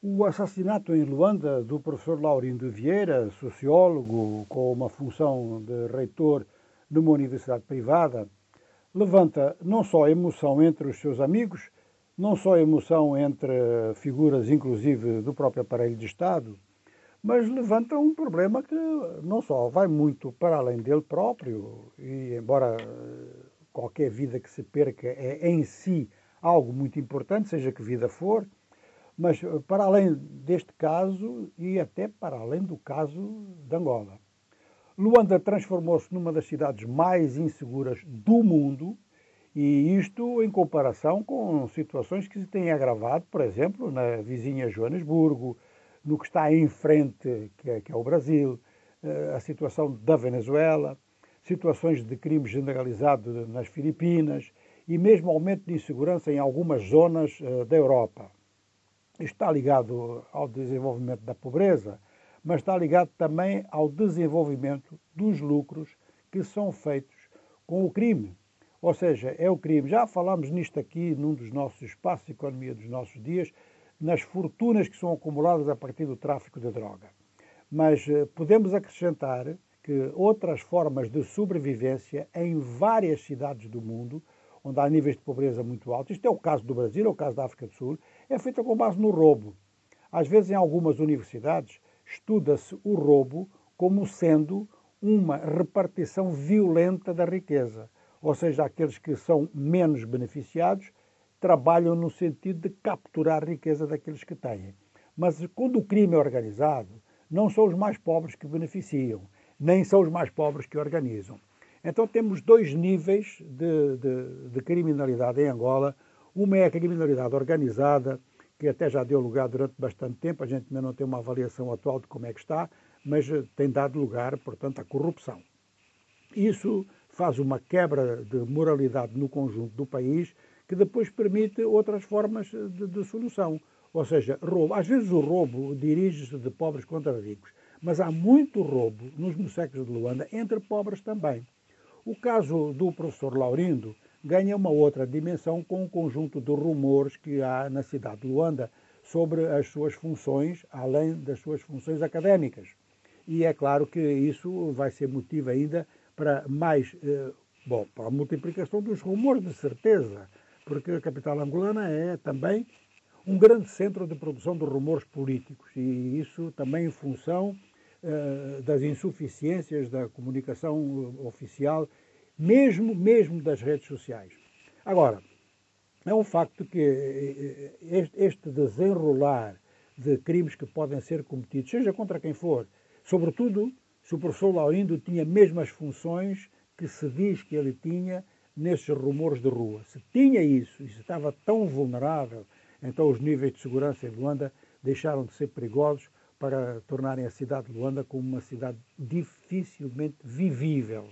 O assassinato em Luanda do professor Laurindo Vieira, sociólogo com uma função de reitor numa universidade privada, levanta não só emoção entre os seus amigos, não só emoção entre figuras, inclusive, do próprio aparelho de Estado, mas levanta um problema que não só vai muito para além dele próprio, e embora qualquer vida que se perca é em si algo muito importante, seja que vida for, mas eh, para além deste caso e até para além do caso de Angola. Luanda transformou-se numa das cidades mais inseguras do mundo, e isto em comparação com situações que se têm agravado, por exemplo, na vizinha Joanesburgo, no que está em frente, que é, que é o Brasil, eh, a situação da Venezuela, situações de crime generalizado nas Filipinas e mesmo aumento de insegurança em algumas zonas eh, da Europa está ligado ao desenvolvimento da pobreza, mas está ligado também ao desenvolvimento dos lucros que são feitos com o crime. Ou seja, é o crime. Já falámos nisto aqui num dos nossos espaços de economia dos nossos dias, nas fortunas que são acumuladas a partir do tráfico de droga. Mas eh, podemos acrescentar que outras formas de sobrevivência em várias cidades do mundo onde há níveis de pobreza muito altos, isto é o caso do Brasil, é o caso da África do Sul, é feita com base no roubo. Às vezes, em algumas universidades, estuda-se o roubo como sendo uma repartição violenta da riqueza. Ou seja, aqueles que são menos beneficiados trabalham no sentido de capturar a riqueza daqueles que têm. Mas quando o crime é organizado, não são os mais pobres que beneficiam, nem são os mais pobres que organizam. Então temos dois níveis de, de, de, criminalidade em Angola. Uma é a criminalidade organizada, que até já deu lugar durante bastante tempo, a gente ainda não tem uma avaliação atual de como é que está, mas eh, tem dado lugar, portanto, à corrupção. Isso faz uma quebra de moralidade no conjunto do país, que depois permite outras formas de, de solução. Ou seja, roubo. Às vezes o roubo dirige-se de pobres contra ricos, mas há muito roubo nos mocecos de Luanda entre pobres também. O caso do professor Laurindo ganha uma outra dimensão com o conjunto de rumores que há na cidade de Luanda sobre as suas funções, além das suas funções académicas. E é claro que isso vai ser motivo ainda para mais, eh, bom, para a multiplicação dos rumores, de certeza, porque a capital angolana é também um grande centro de produção de rumores políticos e isso também em função das insuficiências da comunicação oficial, mesmo, mesmo das redes sociais. Agora, é um facto que eh, eh, este desenrolar de crimes que podem ser cometidos, seja contra quem for, sobretudo se o professor Laurindo tinha mesmo as funções que se diz que ele tinha nesses rumores de rua. Se tinha isso e se estava tão vulnerável, então os níveis de segurança em Luanda deixaram de ser perigosos para tornarem a cidade de Luanda como uma cidade dificilmente vivível.